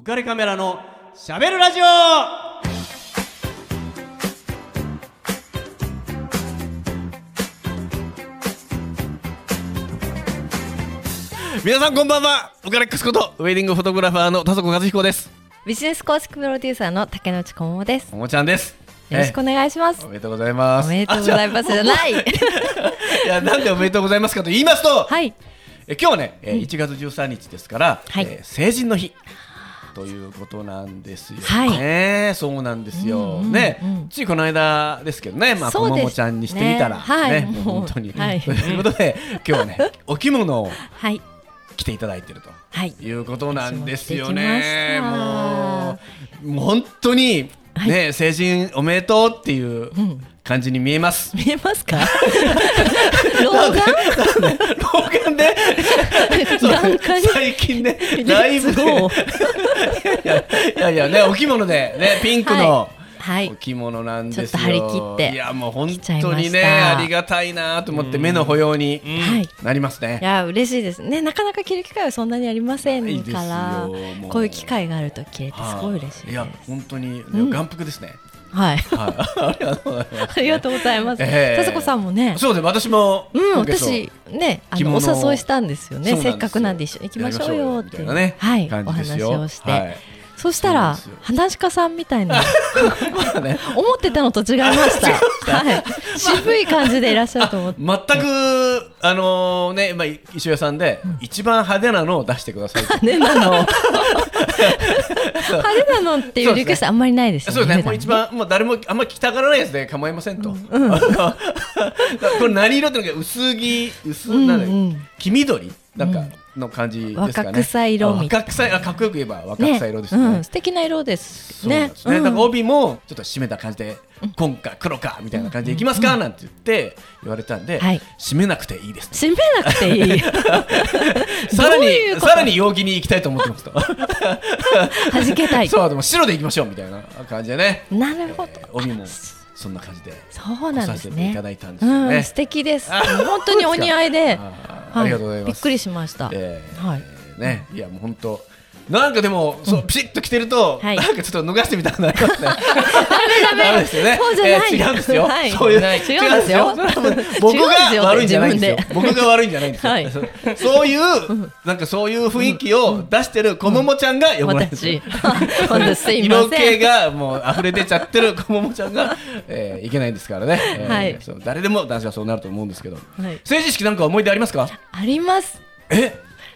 浮かれカメラのしゃべるラジオ。皆さんこんばんは。ウカレックスことウェディングフォトグラファーの田底和彦です。ビジネス公式プロデューサーの竹内智もです。ももちゃんです。よろしくお願いします。えお。めでとうございます。おめでとうございます。じゃない。あ い。やなんでおめでとうございますかと言いますと、はい。え今日はね、えー1月13日ですから、はい。えー成人の日ということなんですよ。はい。ね、そうなんですよ、うんうんね、うん。ついこの間ですけどね、まあ、こももちゃんにしてみたら、ねはい本当に、はい。ということで今日はね お着物をはい。着ていただいてると。はい。いうことなんですよね。もう本当にはい。ね、成人おめでとうっていううん。感じに見えます。見えますか？老眼？老眼で？眼科に最近ねだいぶねいやいやねお着物でねピンクの。はいお。着物なんです張り切っていやもう本当にねありがたいなと思って目の保養にはいなりますいね。や嬉しいですね。なかなか着る機会はそんなにありませんからこういう機会があると着れてすごい嬉しいです。いや本当に、眼福ですね。はい。はい、ありがとうございます。ありがとうございます。ええ。ささこさんもね。そうです。私も、うん、私ねあ着のお物誘いしたんですよね。せっかくなんで一緒に行きましょうよっていなねはい。感お話をして、はいそしたら話し家さんみたいな。思ってたのと違いました。はい。渋い感じでいらっしゃると思って。全くあのね、まあ、衣装屋さんで、一番派手なのを出してください派手なの。派手なのっていうリクエストあんまりないですよねそうですね、もう一番、もう誰もあんまり着たがらないやつで構いませんと。これ何色ってのか、薄着、薄、うんなんだうん黄緑、なんかの感じですかね。若草色若草、あ、かっこよく言えば若ね草色ですね。うん、素敵な色ですねね。うんだから帯もちょっと締めた感じで、紺か黒かみたいな感じでいきますか？なんて言って言われたんで、はい締めなくていいです。締めなくていい さらにどうさらに陽気に行きたいと思ってますと。弾けたい そうでも白で行きましょうみたいな感じでね。なるほど、えー帯もそんな感じでそうなんです来させていねただいたんですよね。うん、素敵です。本当にお似合いで。ありがとうございます。びっくりしました、えーはい。ね。いやもう本当なんかでも、そうピシッと着てると、はい。なんかちょっと脱がしてみたくなりますね。ダメですよね。そうじゃない。えー違うんですよ。はい。そういう違うんですよ。違うんですよ。それはもう僕が悪いんじゃないんですよ。自。僕が悪いんじゃないんですよ。はい。そうそういうなんかそういう雰囲気を出してるこももちゃんが呼ばれてる。私。私すいま色気がもう溢れ出ちゃってるこももちゃんが、えー、いけないんですからね、えーはい。そう誰でも男子はそうなると思うんですけど、はい。成人式なんか思い出ありますか？あります。え？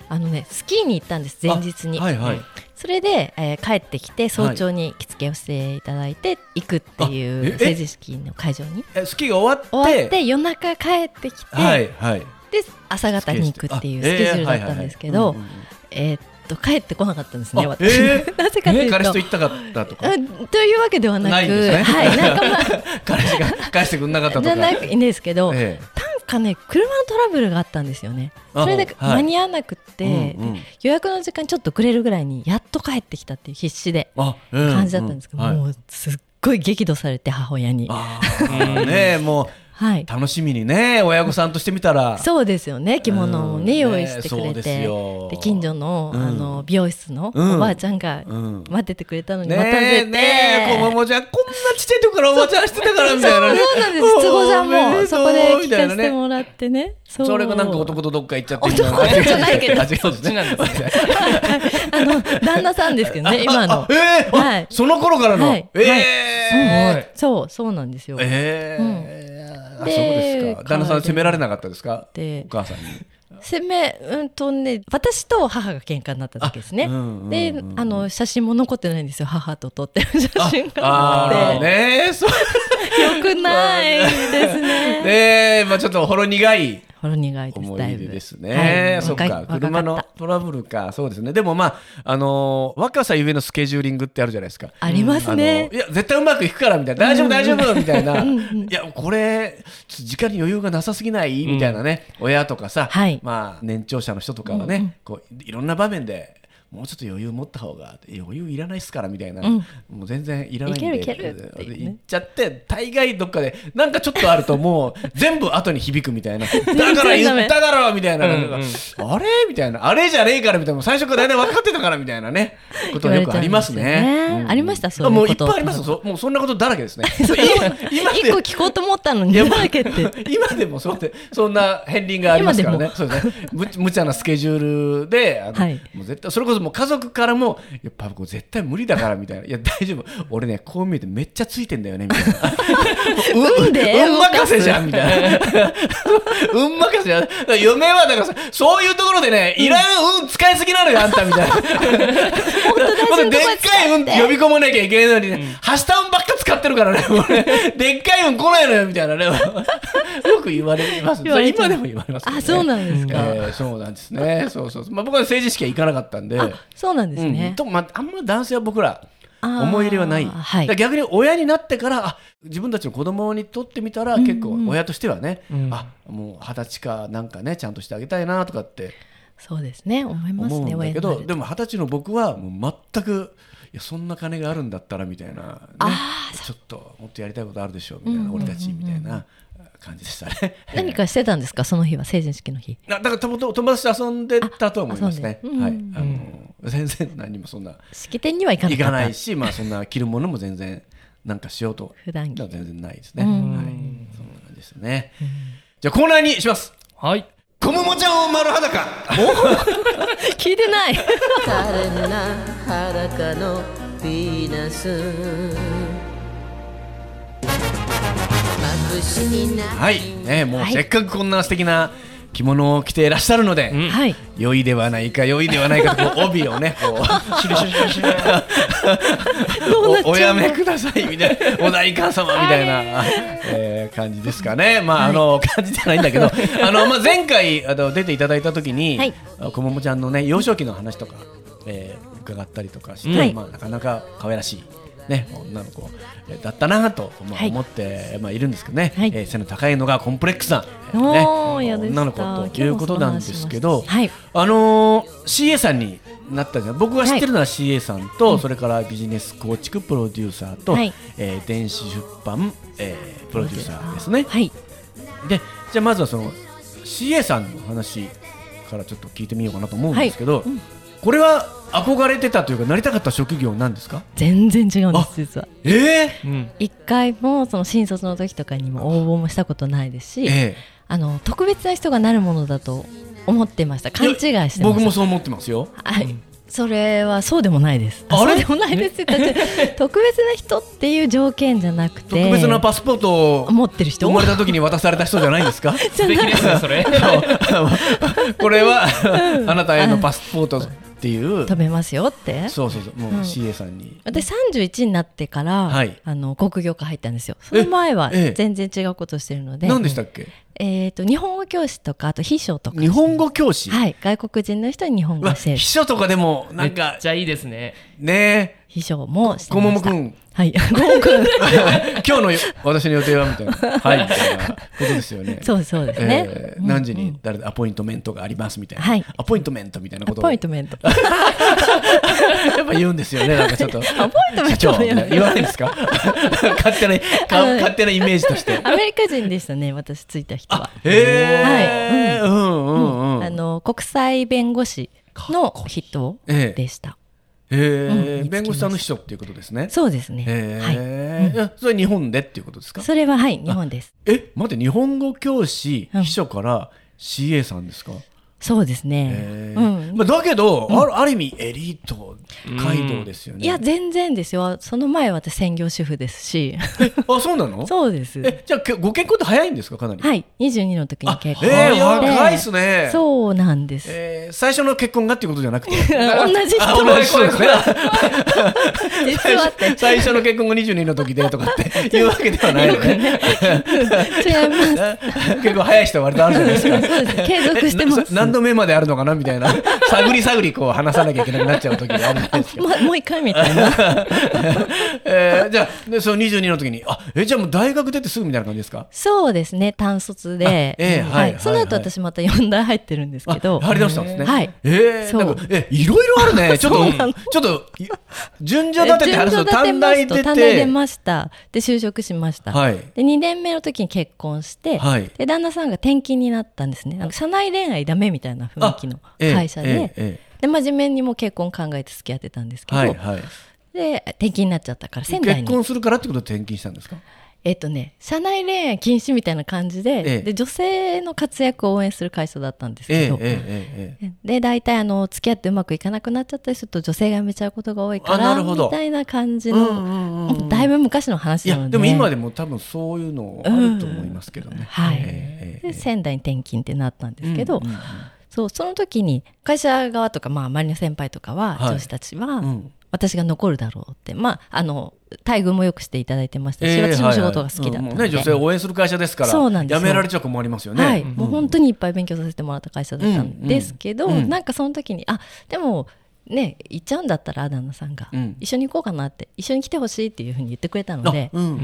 あのねスキーに行ったんです前日に、あはいはい。それで、えー帰ってきて早朝に着付けをしていただいて行くっていう成人式の会場に。えスキーが終わって？終わって夜中帰ってきて、はいはい。で朝方に行くっていうあスケジュールだったんですけどえっと帰ってこなかったんですねあ私、えー？なぜかというと。彼氏と行ったかったとか？うんというわけではなくないんですね。はいなんかまあ 彼氏が返してくれなかったとか。じゃなくいいんですけど、えなんかね車のトラブルがあったんですよね。あそれではい。間に合わなくって、うんうん。予約の時間ちょっと遅れるぐらいにやっと帰ってきたっていう必死で感じだったんですけど、うはい。もうすっごい激怒されて母親に。ねもはい。う楽しみにね親御さんとしてみたら。そうですよね。着物をね、うん用意してくれて。よ。で近所の,、うん。あの美容室のうん。おばあちゃんがうん。待っててくれたのにね待たせて、えねえこんこんなちっちゃい時からおばちゃんしてたからみたいなね。そうなんです。筒子さんもそこで聞かせてもらってね。そう。それがなんか男とどっか行っちゃって男じゃないけど。あ違うんですね。あの旦那さんですけどね今の。あえーあはい。その頃からの？はい。ええ。そうそうなんですよ、ええあそうでですか。旦那さん責められなかったですか？でお母さんに。せめうんとね私と母が喧嘩になった時ですね、あうんうんうん。であの写真も残ってないんですよ。母と撮ってる写真がああって。ーねえそうよくないですね。ね。えまあちょっとほろ苦い。ほろ苦いです。思だい出ですはね。い。そっか、車のトラブルか、そうですね。でもまあ、あのー若さゆえのスケジューリングってあるじゃないですか。たありますね。いや、絶対うまくいくからみたいな、大丈夫、大丈夫みたいな、いや、これ、時間に余裕がなさすぎないみたいなね、親とかさ、はい。まあ、年長者の人とかはね、こういろんな場面でもうちょっと余裕持った方が余裕いらないっすからみたいな、うん。もう全然いらないんでいけるいけるっていうね言っちゃって大概どっかでなんかちょっとあるともう全部後に響くみたいな。だから言っただろうみたいな、うんうん。あれみたいな。あれじゃねえからみたいな。最初から大体分かってたからみたいなね。ことはよくありますね。言われちゃうんうん。ありましたそうもういっぱいありますそもうそんなことだらけですね。今一個聞こうと思ったのにだらけって。今でもそうやってそんな片鱗がありますからね。そうね。む無茶なスケジュールで、あのはい。もう絶対それこそもう家族からもいやパパ絶対無理だからみたいな。いや大丈夫。俺ねこう見えてめっちゃついてんだよねみたいな。運で運任せじゃんみたいな。運任せじゃん。嫁はだからさそういうところでねいらん運使いすぎなのよあんたみたいな。ほんででっかい運呼び込まなきゃいけないのにね、はした運ばっか使ってるからね、もうねでっかい運来ないのよみたいなね、よく言われます。今でも言われますあそうなんですかえーそうなんですね。そうそう僕は政治式は行かなかったんで。あそうなんですうんね、とまあ、あんま男性は僕ら思い入れはない、はい。逆に親になってからあ自分たちの子供にとってみたら結構親としてはね、うん。あもう二十歳かなんかねちゃんとしてあげたいなとかってそうですね。思いますねだけどでも二十歳の僕はもう全くいやそんな金があるんだったらみたいな、ね。あ、ちょっともっとやりたいことあるでしょみたいな、俺たちみたいな感じでしたね。何かしてたんですか？その日は成人式の日。なだからともとも友達と遊んでたと思いますね。はい、うんあの全然何もそんな式典には行かなかった。行かないし、まあそんな着るものも全然なんかしようと。普段着。は全然ないですね。うん。はい、そんな感じですね。じゃあコーナーにします。はい。コモモちゃんを丸裸。聞いてない。可憐な裸のヴィーナスはい、ね、もうはい。せっかくこんな素敵な着物を着ていらっしゃるので、ん。はい。良いではないか良いではないかとこう 帯をねこう。シュルシュルシュルシュルおおやめくださいみたいな。お代官様みたいな、えー感じですかね。まあ、あの感じじゃないんだけど あの、まあ、前回あの出ていただいた時に、はい。あこももちゃんのね幼少期の話とか、えー伺ったりとかして、はい。まあ、なかなか可愛らしい。ね、女の子えーだったなと、思って、まあ、いるんですけどね、はい。えー背の高いのがコンプレックスな、えーおー嫌でした。女の子ということなんですけど、はい。あのー CA さんになったじゃん。僕が知ってるのは CA さんと、それからビジネス構築プロデューサーと、はい。えー電子出版、えープロデューサーですね。はい。でじゃあまずはその CA さんの話からちょっと聞いてみようかなと思うんですけど、はい。うん。これは憧れてたというかなりたかった職業なんですか？全然違うんです実は。えー、うん。一回もその新卒の時とかにも応募もしたことないですし、えあの特別な人がなるものだと思ってました。勘違いして僕もそう思ってますよ。はい、それはそうでもないです。あれ？そうでもないですって。特別な人っていう条件じゃなくて、特別なパスポートを持ってる人生まれた時に渡された人じゃないんですか？素敵ですねそれ。これはあなたへのパスポートっていう。飛べますよって。そうそうそう。もううん。CA さんに、私31になってから、はい。あの国業科入ったんですよ。その前はええ全然違うことをしてるので、何でしたっけ？えっ、と日本語教師とかあと秘書とか、日本語教師、はい。外国人の人に日本語教える。秘書とかでもなめっんかちゃいいですね。ね秘書もしてました。もくん。はい。今日の私の予定はみたいな。はい。みたいなことですよね。そうそうですね。何時に誰でアポイントメントがありますみたいな、はい。アポイントメントみたいなアことを。ポイントメント。やっぱ言うんですよねなんかちょっと。アポイントメント言わないんですか？勝手な勝手なイメージとして。アメリカ人でしたね、私ついた人は。へえ、うん。うんうんあの国際弁護士の人ええ。でした。へえ、うん弁護士さんの秘書っていうことですね。そうですね。へはい。それは日本でっていうことですか？それははい日本です。え、待って日本語教師うん秘書から CA さんですか？そうですねうん。まあだけど、あるある意味エリート街道ですよね。いや全然ですよ。その前は私専業主婦ですし。あそうなの？そうです。え、じゃあけご結婚って早いんですか？かなり。はい。22の時にあ、結婚えー、して若いっすね。そうなんです。えー最初の結婚がっていうことじゃなくて同じ人あ同じ人ですね最初の結婚が22の時でとかって いうわけではないのね 違います。結構早い人は割とあるじゃないですかそうです継続してます何の目まであるのかなみたいな。探り探りこう話さなきゃいけなくなっちゃう時があるじゃないですか。まもう一回みたいな。えーじゃあでその22の時にあえじゃあもう大学出てすぐみたいな感じですか？そうですね。単卒で、はいはい。その後私また4大入ってるんですけど。あ張り出したんですね。はい。えー、そう。なんかえいろいろあるね。ちょっとちょっとい順序立てて話すと短大出ますと短大出て。ました。で就職しました、はい。で2年目の時に結婚して、はい。で旦那さんが転勤になったんですね。なんか社内恋愛ダメみたいな雰囲気のええ会社で、で真面目にもう結婚考えて付き合ってたんですけど、はいはい。で転勤になっちゃったから仙台に。結婚するからってことで転勤したんですか？えっとね社内恋愛禁止みたいな感じで,、ええ。で女性の活躍を応援する会社だったんですけど、えで大体あの付き合ってうまくいかなくなっちゃったりすると女性が辞めちゃうことが多いからみたいな感じうんの、だいぶ昔の話いなので。やでも今でも多分そういうのあると思いますけどね。はい、ええええで仙台に転勤ってなったんですけど、うんうんうんそうその時に会社側とか、まあ、周りの先輩とかは、はい。上司たちは、うん。私が残るだろうってまああの待遇もよくしていただいてましたし、ええ私の仕事が好きだったので、はいはい。うん。ね、女性を応援する会社ですからそうなんですよ。辞められちゃ困りますよね。はい、うん。もう本当にいっぱい勉強させてもらった会社だったんですけど、うん。うん。なんかその時にあでもね行っちゃうんだったら旦那さんが、うん一緒に行こうかなって一緒に来てほしいっていうふうに言ってくれたのであ、うんうんう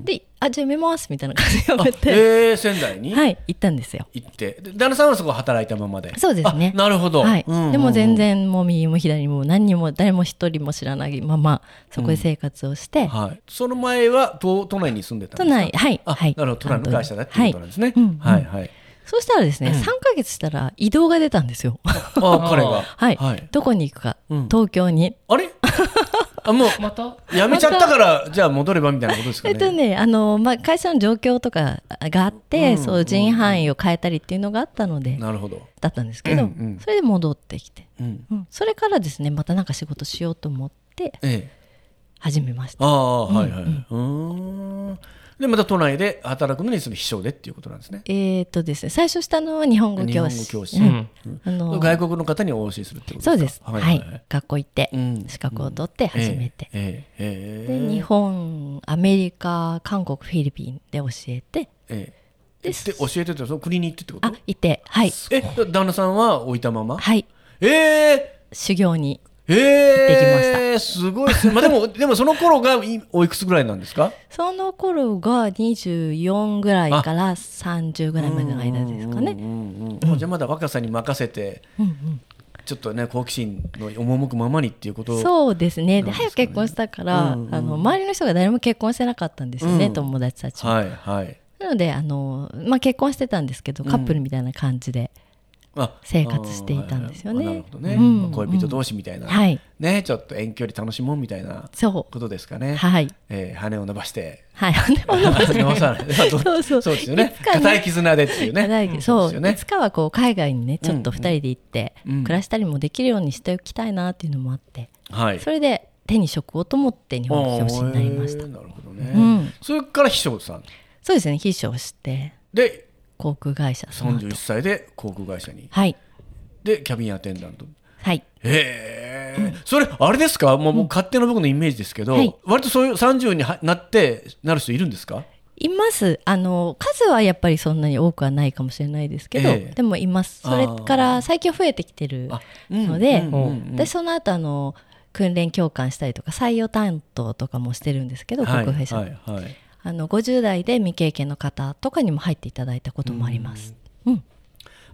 ん。であじゃあ辞めますみたいな感じで辞めて、えー、仙台に？はい行ったんですよ。行って、で旦那さんはそこ働いたままで？そうですねあなるほど。はいうんうんうんでも全。然もう右も左も何にも誰も一人も知らないままそこで生活をして、はい。その前は都都内に住んでたん都ですか？内はいあ、はいなるほど。都内の会社だっていうことなんですね。はいうんはいはい。そうしたらですね、3ヶ月したら移動が出たんですよ。あ、彼が。はい、はい。どこに行くか、うん東京に。あれ？あ、もうまた？辞めちゃったからじゃあ戻ればみたいなことですかね。えっとね、あのまあ、会社の状況とかがあって、うんそう人員範囲を変えたりっていうのがあったので、なるほど。だったんですけど、うんうんそれで戻ってきて、うん。うん、それからですねまたなんか仕事しようと思ってええ。始めましたああ、はいはい。うーん。でまた都内で働くのにその秘書でっていうことなんですね。えーっとですね最初したのは日本語教師教師あの外国の方にお教えするってことそうです。はい、学校行って、うん。資格を取って始めて、で日本アメリカ韓国フィリピンで教えて。ええでで教えててその国に行ってってこと？あいて。はい。え旦那さんは置いたまま？はい。ええ修行にええできすごいっすね。まあでも でもその頃がいおいくつぐらいなんですか？その頃が24ぐらいから30ぐらいまでの間ですかね。じゃあまだ若さに任せてうんうんちょっとね好奇心の赴くままにっていうこと？そうですね。で早く結婚したから、うんうんあの周りの人が誰も結婚してなかったんですよね、うん。友達たちも。はいはい。なのであの、まあ、結婚してたんですけどカップルみたいな感じで、あ生活していたんですよね。なるほどね、うん。恋人同士みたいな、はい。ねちょっと遠距離楽しもうみたいなそことですかね、うはい。えー羽を伸ばして。はい羽を伸ばして。そうそう。そうですよね。固い絆でっていうね。そう。ですよね。いつかはこう海外にねちょっと2人で行ってうん。暮らしたりもできるようにしておきたいなっていうのもあって、はい。それで手に職をと思って日本語教師になりました。なるほどね、うん。それから秘書さん。そうですね秘書をして。で航空会社その後。31歳で航空会社に。はい。でキャビンアテンダント。はい。へえ、それあれですか？もうもう勝手な僕のイメージですけど、はい。割とそういう30にはなってなる人いるんですか？います。あの数はやっぱりそんなに多くはないかもしれないですけど、ええ。でもいます。それから最近増えてきてるので、うんうんうんでその後あの訓練教官したりとか採用担当とかもしてるんですけど、はい航空会社、はいはいあの50代で未経験の方とかにも入っていただいたこともあります。うん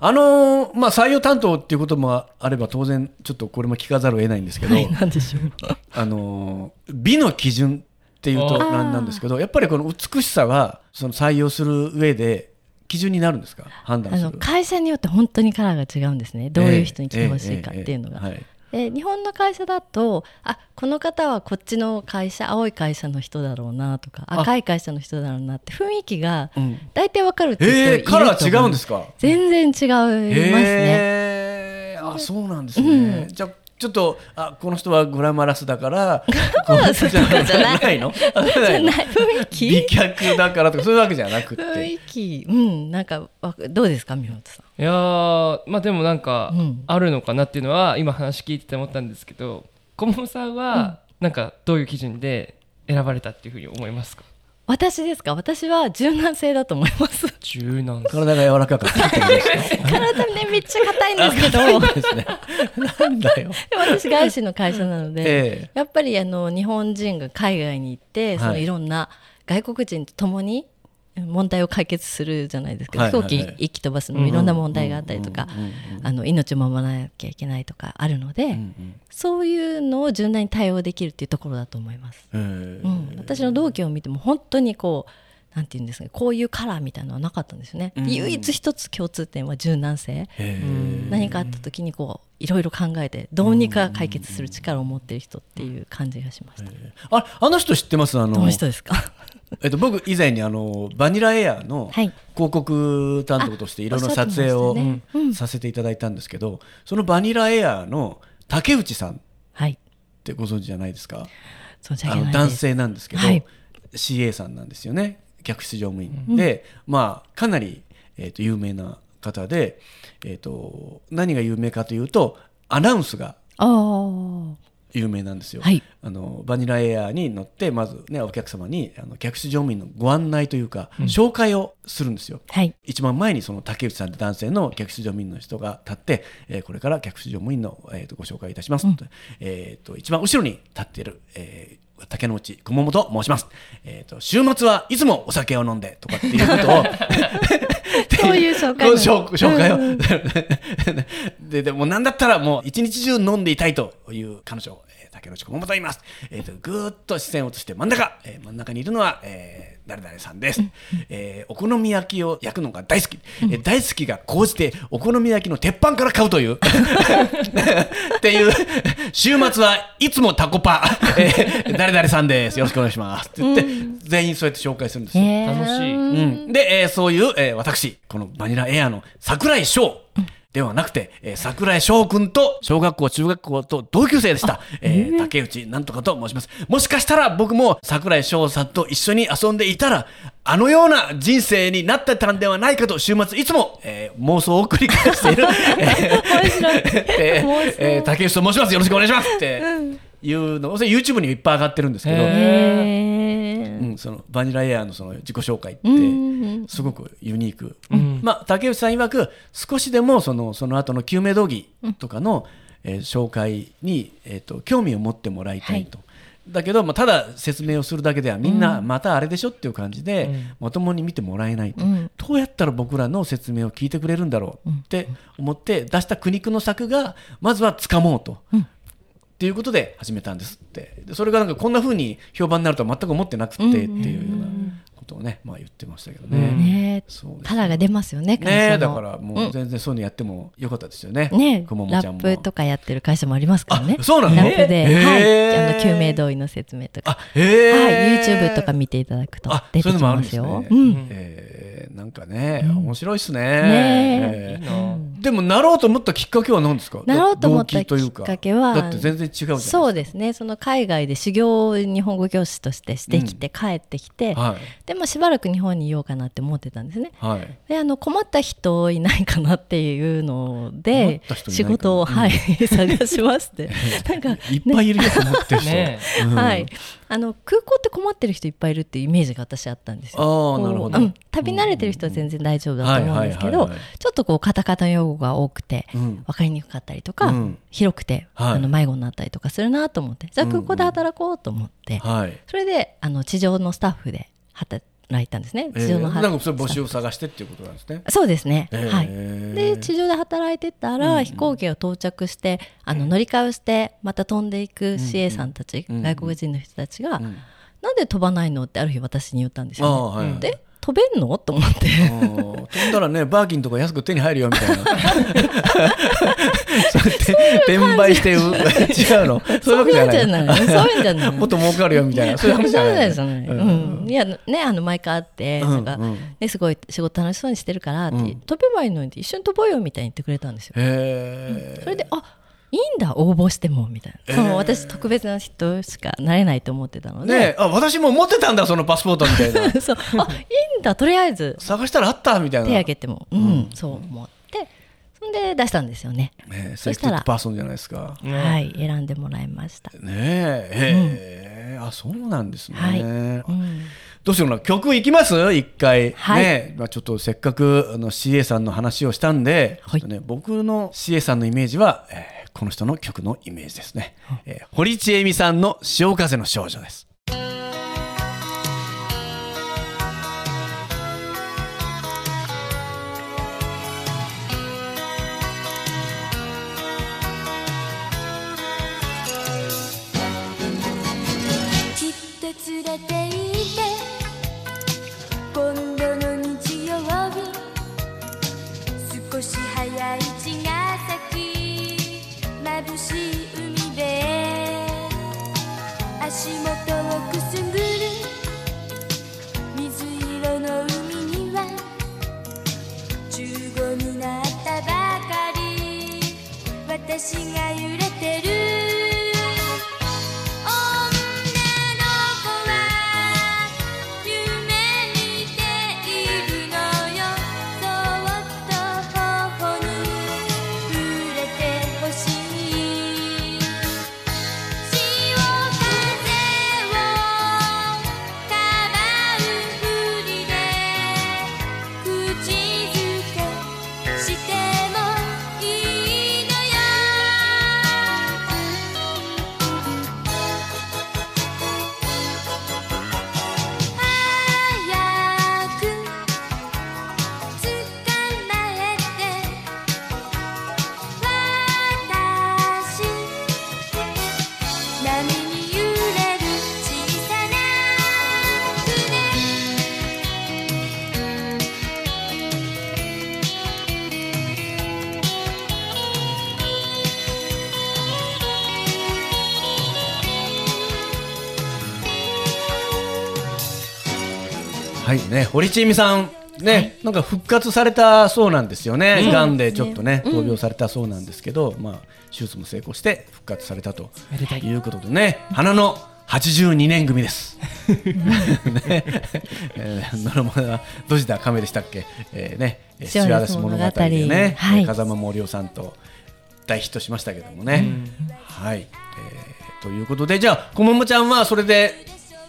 あのーまあ採用担当っていうこともあれば当然ちょっとこれも聞かざるを得ないんですけど。あのー美の基準っていうとあーなんですけどやっぱりこの美しさはその採用する上で基準になるんですか？判断あの会社によって本当にカラーが違うんですね。どういう人に来てほしいかっていうのが。ええええええはいで日本の会社だとあこの方はこっちの会社青い会社の人だろうなとかあ。赤い会社の人だろうなって雰囲気がうん。大体わかるっていう違うんですか？全然違いますね。あそうなんですね、じゃあちょっとあこの人はグラマラスだから この人じゃじゃないの？あじゃないのじゃない雰囲気美脚だからとかそういうわけじゃなく雰て囲気。うんなんかわどうですか宮本さん？いやーまあでもなんかうん。あるのかなっていうのは今話聞いてて思ったんですけど小桃さんはなんかどういう基準で選ばれたっていうふうに思いますか？私ですか？私は柔軟性だと思います。柔軟。体が柔らかかった 体ねめっちゃ硬いんですけど。ですね。なんだよ。私外資の会社なので、ええ。やっぱりあの日本人が海外に行って、はい。そのいろんな外国人と共に問題を解決するじゃないですか、飛行機行き飛ばすのもいろんな問題があったりとか、命を守らなきゃいけないとかあるので、うんそういうのを柔軟に対応できるっていうところだと思います。うんうん、私の同期を見ても本当にこうなんていうんですかねこういうカラーみたいなのはなかったんですよね、うん。唯一一つ共通点は柔軟性、へ何かあった時にこういろいろ考えてどうにか解決する力を持ってる人っていう感じがしました、ああの人知ってます？あのどの人ですか？えっと、僕以前にあのバニラエアのはい。広告担当としていろいろ撮影をさせていただいたんですけどそのバニラエアの竹内さんっはい。てご存知じゃないですか？あの男性なんですけど、はい。CA さんなんですよね。客室乗務員、でまあかなり、えー、と有名な方で、えー、と何が有名かというとアナウンスが有名なんですよ、はい。あのバニラエアに乗ってまずねお客様にあの客室乗務員のご案内というか、紹介をするんですよ。はい。一番前にその竹内さんって男性の客室乗務員の人が立って、えーこれから客室乗務員の、えーとご紹介いたします、とえーと一番後ろに立っている、えー竹之内小桃と申します、えーと週末はいつもお酒を飲んでとかっていうことを そういう紹介紹紹介を、ででもなんだったらもう一日中飲んでいたいという彼女、えー竹野内小桃と言います、えーとぐーっと視線を落として真ん中、えー真ん中にいるのは、えー誰々さんです、えーお好み焼きを焼くのが大好き、えー大好きが高じてお好み焼きの鉄板から買うという。っていう週末はいつもタコパ、えー誰々さんです。よろしくお願いします。って言って、全員そうやって紹介するんですよ、楽しい。うん、で、えーそういう、えー私このバニラエアの桜井翔ではなくて、えー桜井翔君と小学校中学校と同級生でした、えー。竹内なんとかと申します。もしかしたら僕も桜井翔さんと一緒に遊んでいたらあのような人生になってたんではないかと週末いつも、えー妄想を繰り返している、えー面白い。えー竹内と申します。よろしくお願いします。っていうの YouTube にいっぱい上がってるんですけど、うん、そのバニラエアのその自己紹介ってんすごくユニーク、まあ、竹内さん曰く少しでもそのその後の救命胴着とかの、えー紹介に、えー、と興味を持ってもらいたいと。だけど、まあ、ただ説明をするだけではみんなまたあれでしょっていう感じで、まともに見てもらえないと、うん。どうやったら僕らの説明を聞いてくれるんだろうって思って出した苦肉の策がまずは掴もうと。っていうことで始めたんですって。でそれがなんかこんな風に評判になるとは全く思ってなくってっていうようなことをね、まあ、言ってましたけどね。ねそうですタラが出ますよね会ね社の。だからもう全然そういうのやってもよかったですよね。ねくももラちゃんも。ップとかやってる会社もありますからね。あそうなの？ラップで、はい。あの救命胴衣の説明とか。はい、YouTube とか見ていただくとあ出てきそういうのもあるんまよ。ですすね。うん、え。ーなんかね、面白いっすね。ねえ。ーでもなろうと思ったきっかけは何ですか？なろうと思ったきっかけは。だって全然違うじゃないですか。そうですねその海外で修行を日本語教師としてしてきて、帰ってきて、はい。でもしばらく日本にいようかなって思ってたんですね。はい。であの困った人いないかなっていうの困で仕事を、はい、探しまして。なんか、いっぱいいるよと思ってる人、ね。うん。はい、あの空港って困ってる人いっぱいいるっていうイメージが私あったんですよ。あーこうなるほど。うん。旅慣れてる人は全然大丈夫だと思うんですけどちょっとこうカタカナ用語が多くてうん。分かりにくかったりとか、うん。広くて、はい。あの迷子になったりとかするなと思ってじゃあ空港で働こうと思って、はい。それであの地上のスタッフで働いたんですね。え地上のー、なんかそれ募集を探してっていうことなんですね。そうですね、えーはい、で地上で働いてたら、飛行機が到着してあの乗り換えをしてまた飛んでいく CA さんたち、うん。外国人の人たちが、ん。なんで飛ばないのってある日私に言ったんですよ、ね。で飛べんの？と思って。うん飛んだらねバーキンとか安く手に入るよみたいな。そうやって転売してう違うの。そういうわけじゃない。そういうんじゃない。そういうんじゃない。もっと儲かるよみたいな。そういう話じゃないじゃない、ううん。ん。いやねあの毎回会って、うんなんかうん。ね、すごい仕事楽しそうにしてるからって、うん。飛べばいいのに一緒に飛ぼうよみたいに言ってくれたんですよ。へえそれであいいんだ応募してもみたいな、えー。その私特別な人しかなれないと思ってたので、ねえ。あ私も持ってたんだそのパスポートみたいな。そう。あいいんだとりあえず。探したらあったみたいな。手挙げても、うんそう思って。そんで出したんですよね、ねそしたらパーソンじゃないですか。ねねはい選んでもらいました、え。へえ、あそうなんですね、はい。うん。どうしようかな。曲いきます？一回、はい。ねまあ、ちょっとせっかくあの CA さんの話をしたんで、はい。ね、僕の CA さんのイメージは、えーこの人の曲のイメージですね、えー堀ちえみさんの「潮風の少女」です堀ちえみさんね、なんか復活されたそうなんですよね、がん。でちょっとね、闘病されたそうなんですけど、まあ、手術も成功して復活されたと。い。いうことでね、花の82年組です。ね。えー、ノルマドジダカメでしたっけ、えー、ね、スチュワーデス物語でね、はい。風間森夫さんと大ヒットしましたけどもね。はい、えーということで、じゃあ、こももちゃんはそれで、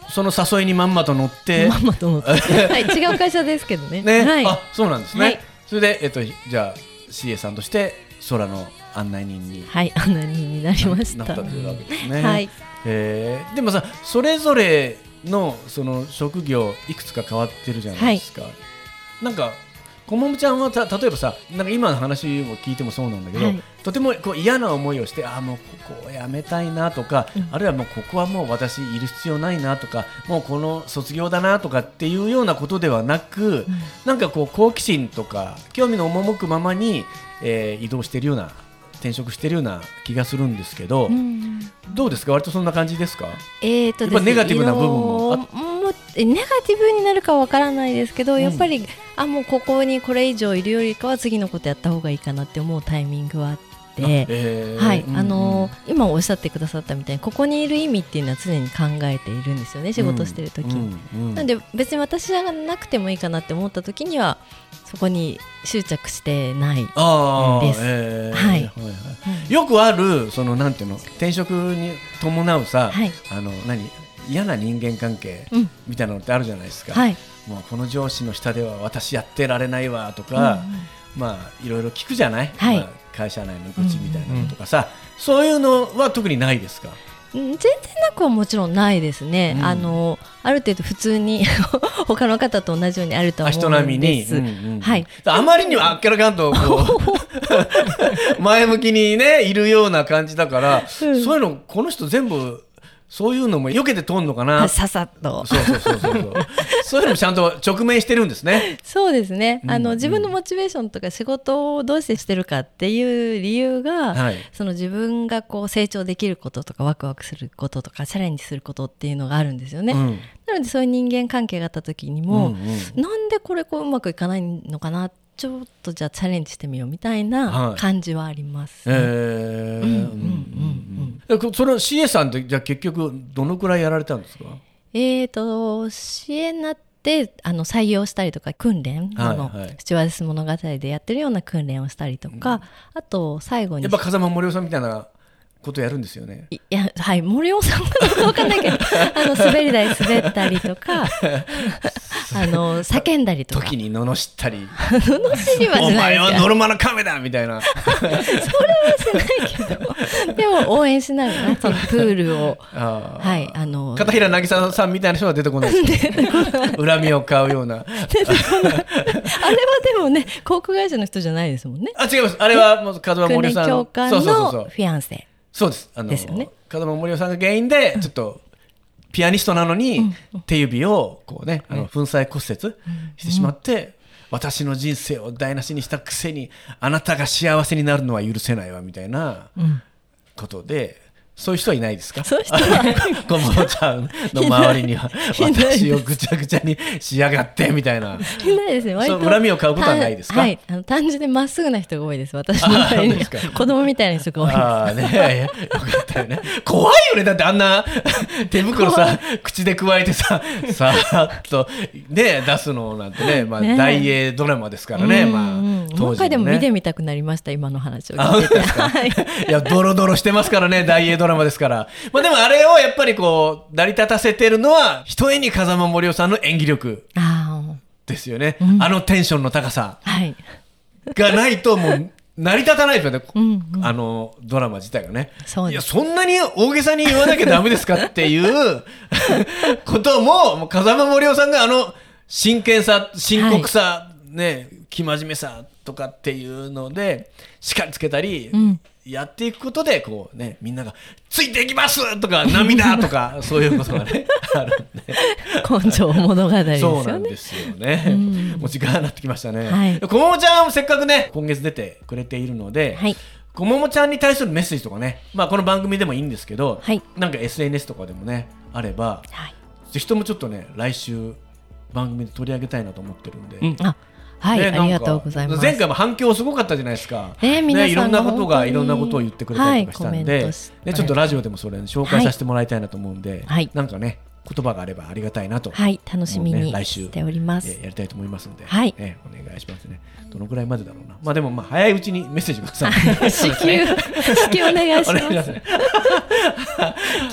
その誘いにまんまと乗って、まんまと思って。はい違う会社ですけどね。ね、はい。あそうなんですね、はい。それで、えっと、じゃあ CA さんとして空の案内人に。はい案内人になりました。なったというわけですね。はい。えー。でもさそれぞれのその職業いくつか変わってるじゃないですか。なんかこももちゃんはた例えばさなんか今の話を聞いてもそうなんだけど、はい。とてもこう嫌な思いをしてあーもうここをやめたいなとか、あるいはもうここはもう私いる必要ないなとかもうこの卒業だなとかっていうようなことではなく、なんかこう好奇心とか興味の赴くままに、えー移動しているような転職しているような気がするんですけど、うん。どうですか？割とそんな感じですか？えーとやっぱネガティブな部分もネガティブになるかわからないですけど、やっぱりあもうここにこれ以上いるよりかは次のことやった方がいいかなって思うタイミングはあって。えーはい、うんあのー今おっしゃってくださったみたいにここにいる意味っていうのは常に考えているんですよね仕事してる時。に、うんうん。なんで別に私じゃなくてもいいかなって思った時にはそこに執着してないです。えーはいはい。よくあるそのなんていうの転職に伴うさ、はい。あの何？嫌な人間関係うん。みたいなのってあるじゃないですか、はい。もうこの上司の下では私やってられないわとか、まあいろいろ聞くじゃない、はい。まあ、会社内の愚痴みたいなのとかさ、そういうのは特にないですか？うん全然なくはもちろんないですね、うん。あのある程度普通に 他の方と同じようにあるとは思うん並みに、です、うんうんはい。あまりにもあっけらかんとこう 前向きにねいるような感じだから、そういうのこの人全部そういうのも避けて通んのかな。あ ささっと。そうそうそうそうそう。いうのもちゃんと直面してるんですね。そうですね、うん。あの自分のモチベーションとか仕事をどうしてしてるかっていう理由が、はい。その自分がこう成長できることとかワクワクすることとかチャレンジすることっていうのがあるんですよね。うん。なのでそういう人間関係があった時にも、うんうん。なんでこれこううまくいかないのかなちょっとじゃあチャレンジしてみようみたいはない。感じはあります、えー。うんうんうんえこその CA さんってじゃあ結局どのくらいやられたんですか？えーと支援になってあの採用したりとか訓練、はいあのはい。スチュワーデス物語でやってるような訓練をしたりとか、あと最後にやっぱ風間森夫さんみたいなことやるんですよね。いやはい森尾さんかどうかわかんないけどあの滑り台滑ったりとか あの 叫んだりとか。時に罵ったり。罵りは「おしないですか前はノルマの亀だ!」みたいな。でも応援しながらそのプールを。はいあの。片平渚さんみたいな人は出てこない 恨みを買うような。あれはでもね航空会社の人じゃないですもんね。あ違います。あれはもう風間森夫さん。教官そうそうそうそのう。フィアンセそうです。あのですよね。風間森夫さんが原因でちょっとピアニストなのに手指をこうねあの粉砕骨折してしまって、私の人生を台無しにしたくせにあなたが幸せになるのは許せないわみたいなことで、そういう人はいないですか？そういう人は小坊ちゃんの周りには。私をぐちゃぐちゃにしやがってみたいな。いないですね。割と恨みを買うことはないですか？たはい。あの単純でまっすぐな人が多いです。私の周りに子供みたいな人が多いです。ああね、よかったよね。怖いよね、だってあんな手袋さ、口で加えてさ、さーっとね、出すのなんてね、まあ、ね大英ドラマですからね、まあもう一回でも見てね。みたくなりました今の話をあ、聞いて。いや、ドロドロしてますからね、大英ドラマですから。まあでもあれをやっぱりこう、成り立たせてるのは、ひとえに風間森夫さんの演技力あですよね。うん。あのテンションの高さ。がないと、もう、成り立たないですよね、うんあのドラマ自体がね。いやそんなに大げさに言わなきゃダメですかっていう ことも風間森夫さんがあの真剣さ深刻さ、ね生真面目さとかっていうのでしっかりつけたり、うんやっていくことでこうねみんなが「ついていきます!」とか「涙!」とか そういうことがね あるんで。根性物語ですそうよねなんですよね。んもう時間になってきましたね。はいこももちゃんせっかくね今月出てくれているので、はいこももちゃんに対するメッセージとかね、まあこの番組でもいいんですけど、はいなんか SNS とかでもねあれば、はいぜひともちょっとね来週番組で取り上げたいなと思ってるんで。うんあはい、ねありがとうございます。前回も反響すごかったじゃないですか。ね皆いろんなことがいろんなことを言ってくれたりとかしたんで、ねちょっとラジオでもそれ、ね、紹介させてもらいたいなと思うんで、はい。なんかね言葉があればありがたいなと。はい楽しみにね来週しております、えーやりたいと思いますので、はいえーお願いしますね。どのくらいまでだろうな。まあでもまあ早いうちにメッセージください。至急至急お願いしおます。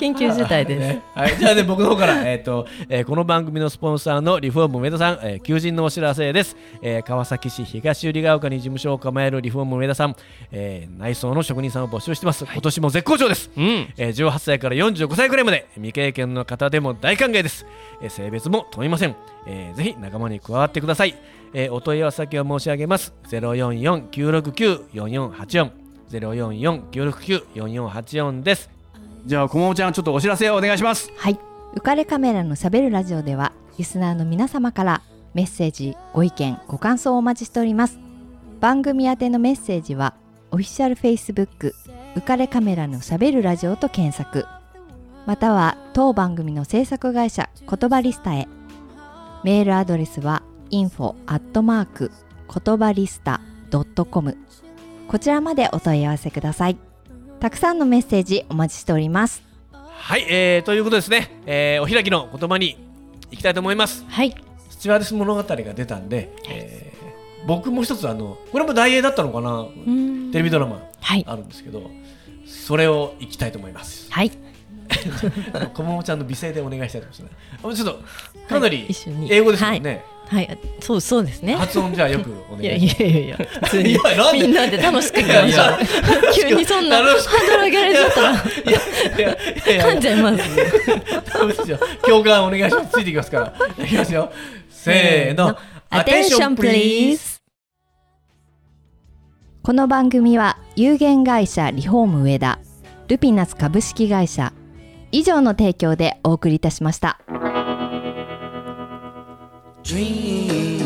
緊急事態です、ねはい、じゃあね、僕の方から、えっ、と、えーこの番組のスポンサーのリフォーム上田さん、えー求人のお知らせです。えー川崎市東百合ヶ丘に事務所を構えるリフォーム上田さん、えー内装の職人さんを募集してます。今年も絶好調です。うんえー18歳から45歳くらいまで未経験の方でも大歓迎です、えー性別も問いません、えーぜひ仲間に加わってください、えーお問い合わせ先を申し上げます。044-969-4484 044-969-4484です。じゃあこももちゃんちょっとお知らせをお願いします。はい。浮かれカメラのしゃべるラジオではリスナーの皆様からメッセージご意見ご感想をお待ちしております。番組宛てのメッセージはオフィシャル Facebook 浮かれカメラのしゃべるラジオと検索または当番組の制作会社言葉リスタへ。メールアドレスは info アットマーク言葉リスタ .com こちらまでお問い合わせください。たくさんのメッセージお待ちしております。はい、えー、ということですね、えーお開きの言葉に行きたいと思います。はい。スチュワーデス物語が出たんで、えー僕も一つあのこれも大英だったのかな？うん。テレビドラマはい。あるんですけどそれを行きたいと思います。はいこももちゃんの美声でお願いしたいと思いますね。ちょっとかなり英語ですもんね。はいそうそうですね発音じゃあよくお願いやいしいやいやいや普通にみんなで楽しくいきましょう急にそんなハードル上げられちゃったらます。いやいやいや噛んじゃいますダメですよ。共感お願いします。ついていきますから。いきますよ。せーの。Attention please この番組は有限会社リフォーム上田ルピナス株式会社以上の提供でお送りいたしました。Dream